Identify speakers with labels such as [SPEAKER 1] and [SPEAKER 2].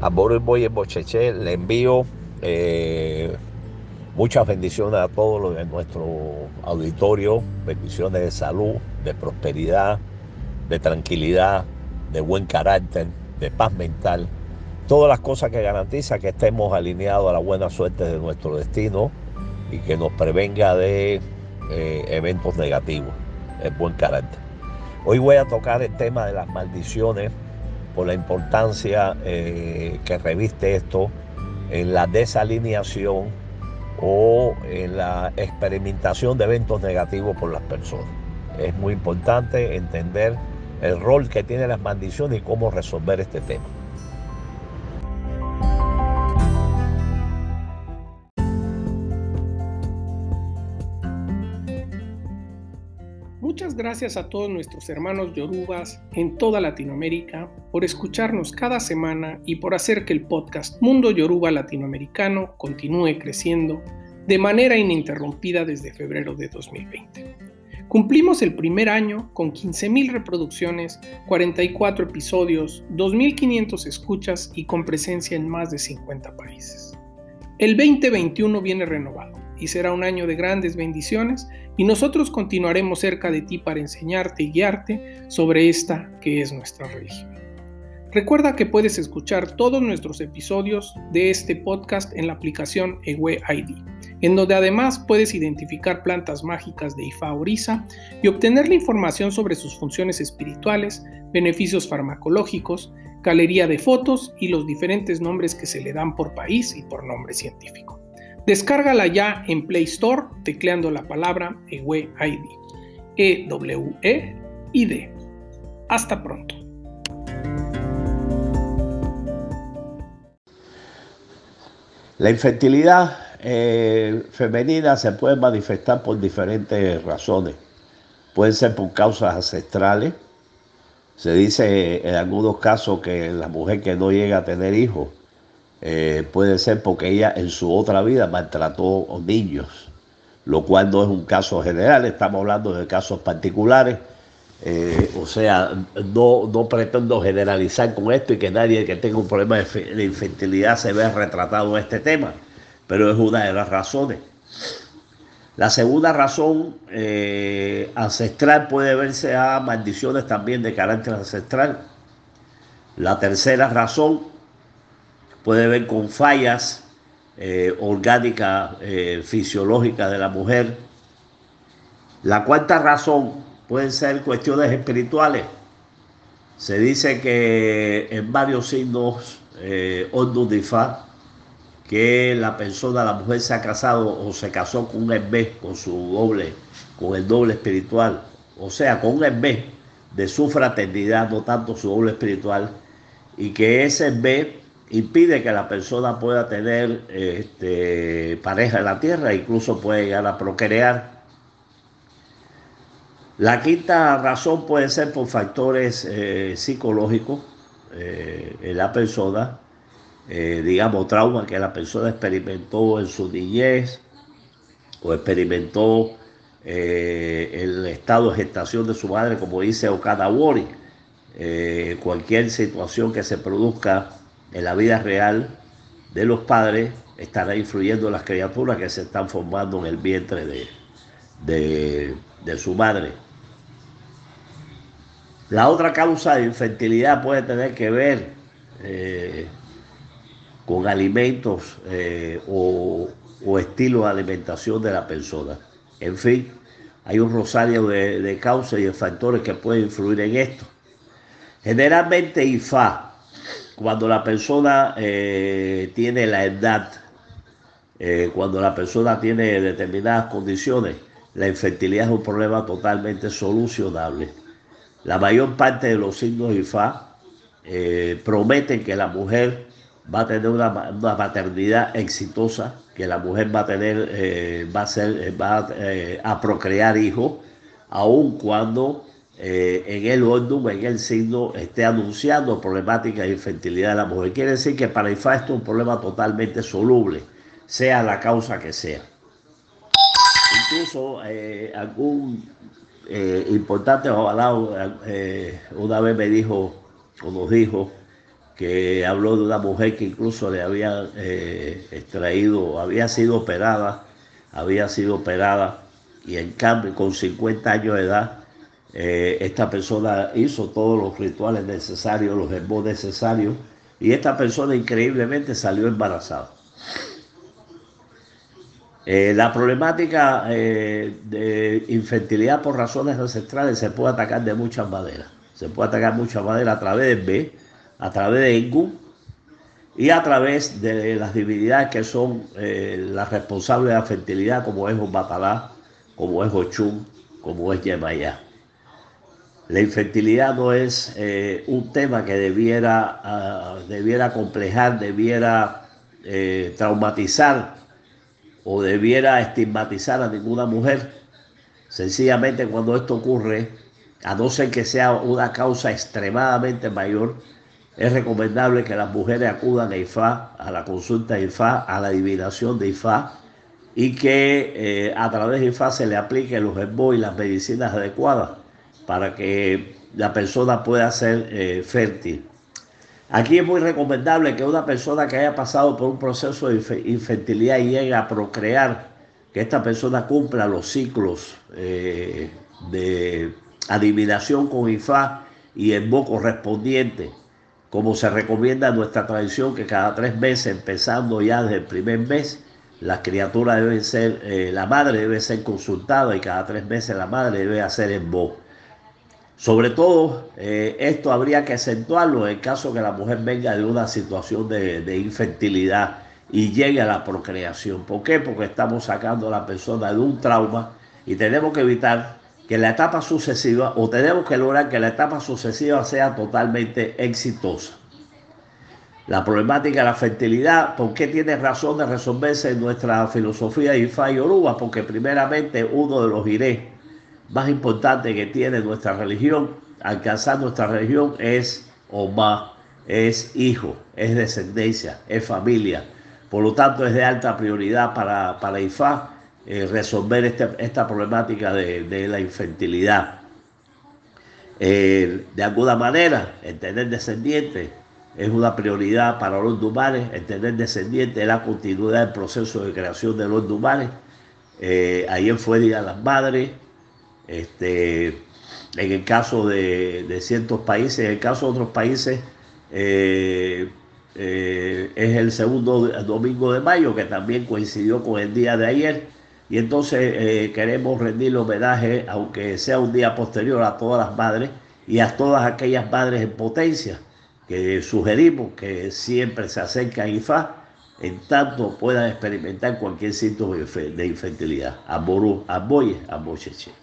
[SPEAKER 1] a Boris Boy Bocheche le envío eh, muchas bendiciones a todos los de nuestro auditorio, bendiciones de salud, de prosperidad, de tranquilidad, de buen carácter, de paz mental, todas las cosas que garantiza que estemos alineados a la buena suerte de nuestro destino y que nos prevenga de eh, eventos negativos, el buen carácter. Hoy voy a tocar el tema de las maldiciones por la importancia eh, que reviste esto en la desalineación o en la experimentación de eventos negativos por las personas. Es muy importante entender el rol que tienen las maldiciones y cómo resolver este tema.
[SPEAKER 2] Gracias a todos nuestros hermanos yorubas en toda Latinoamérica por escucharnos cada semana y por hacer que el podcast Mundo Yoruba Latinoamericano continúe creciendo de manera ininterrumpida desde febrero de 2020. Cumplimos el primer año con 15.000 reproducciones, 44 episodios, 2.500 escuchas y con presencia en más de 50 países. El 2021 viene renovado y será un año de grandes bendiciones y nosotros continuaremos cerca de ti para enseñarte y guiarte sobre esta que es nuestra religión. Recuerda que puedes escuchar todos nuestros episodios de este podcast en la aplicación Ewe ID, en donde además puedes identificar plantas mágicas de Ifa Orisa y obtener la información sobre sus funciones espirituales, beneficios farmacológicos, galería de fotos y los diferentes nombres que se le dan por país y por nombre científico. Descárgala ya en Play Store tecleando la palabra Ewe ID. E-W-E-I-D. Hasta pronto.
[SPEAKER 1] La infertilidad eh, femenina se puede manifestar por diferentes razones. Pueden ser por causas ancestrales. Se dice en algunos casos que la mujer que no llega a tener hijos eh, puede ser porque ella en su otra vida maltrató niños, lo cual no es un caso general, estamos hablando de casos particulares. Eh, o sea, no, no pretendo generalizar con esto y que nadie que tenga un problema de, infertilidad se vea retratado en este tema, pero es una de las razones. La segunda razón eh, ancestral puede verse a maldiciones también de carácter ancestral. La tercera razón puede ver con fallas eh, orgánicas, eh, fisiológicas de la mujer. La cuarta razón pueden ser cuestiones espirituales. Se dice que en varios signos eh, Fa, que la persona, la mujer se ha casado o se casó con un hermé, con su doble, con el doble espiritual, o sea, con un hermé de su fraternidad, no tanto su doble espiritual, y que ese hermé impide que la persona pueda tener este, pareja en la tierra, incluso puede llegar a procrear. La quinta razón puede ser por factores eh, psicológicos eh, en la persona, eh, digamos, trauma que la persona experimentó en su niñez o experimentó el estado de gestación de su madre, como dice Okada Wori. cualquier situación que se produzca en la vida real de los padres estará influyendo las criaturas que se están formando en el vientre de, de, su madre. La otra causa de infertilidad puede tener que ver eh, con alimentos eh, o, o, estilo de alimentación de la persona. En fin, hay un rosario de, de causas y de factores que pueden influir en esto. Generalmente IFA, cuando la persona eh, tiene la edad, eh, cuando la persona tiene determinadas condiciones, la infertilidad es un problema totalmente solucionable. La mayor parte de los signos IFA eh, prometen que la mujer va a tener una, maternidad exitosa, que la mujer va a tener, va a ser, va a procrear hijos, aun cuando eh, en el orden, en el signo, esté anunciando problemática de infertilidad de la mujer. Quiere decir que para IFA esto es un problema totalmente soluble, sea la causa que sea. Incluso eh, algún eh, importante una vez me dijo, o nos dijo, que habló de una mujer que incluso le había eh, extraído, había sido operada, había sido operada y en cambio con 50 años de edad eh, esta persona hizo todos los rituales necesarios, los hermos necesarios y esta persona increíblemente salió embarazada. Eh, la problemática de infertilidad por razones ancestrales se puede atacar de muchas maneras. Se puede atacar de muchas maneras a través del B, a través de Engu y a través de las divinidades que son eh, las responsables de la fertilidad, como es Batalá, como es Ochun, como es Yemayá. La infertilidad no es eh, un tema que debiera, ah, debiera complejar, debiera eh, traumatizar o debiera estigmatizar a ninguna mujer. Sencillamente cuando esto ocurre, a no ser que sea una causa extremadamente mayor, es recomendable que las mujeres acudan a IFA, a la consulta de IFA, a la adivinación de IFA y que eh, a través de IFA se le apliquen los EBO y las medicinas adecuadas para que la persona pueda ser eh, fértil. Aquí es muy recomendable que una persona que haya pasado por un proceso de infertilidad y llegue a procrear, que esta persona cumpla los ciclos eh, de adivinación con IFA y el EBO correspondiente como se recomienda en nuestra tradición, que cada tres meses, empezando ya desde el primer mes, las criaturas deben ser, eh, la madre debe ser consultada y cada tres meses la madre debe hacer voz. Sobre todo, eh, esto habría que acentuarlo en caso que la mujer venga de una situación de, de infertilidad y llegue a la procreación. ¿Por qué? Porque estamos sacando a la persona de un trauma y tenemos que evitar que la etapa sucesiva, o tenemos que lograr que la etapa sucesiva sea totalmente exitosa. La problemática de la fertilidad, ¿por qué tiene razón de resolverse en nuestra filosofía de Ifá y Oruba? Porque primeramente uno de los iré más importantes que tiene nuestra religión, alcanzar nuestra religión, es Oma, es hijo, es descendencia, es familia. Por lo tanto, es de alta prioridad para, para Ifá eh, resolver este, esta problemática de, la infertilidad. Eh, de alguna manera, el tener descendientes es una prioridad para los dumares, el tener descendientes es la continuidad del proceso de creación de los dumares. Eh, ayer fue Día de las Madres, este, en el caso de, ciertos países, en el caso de otros países, es el segundo domingo de mayo, que también coincidió con el día de ayer. Y entonces eh, queremos rendir homenaje, aunque sea un día posterior, a todas las madres y a todas aquellas madres en potencia que sugerimos que siempre se acerquen a IFA en tanto puedan experimentar cualquier síntoma de infertilidad. Amor, a Amboye, Ambocheche.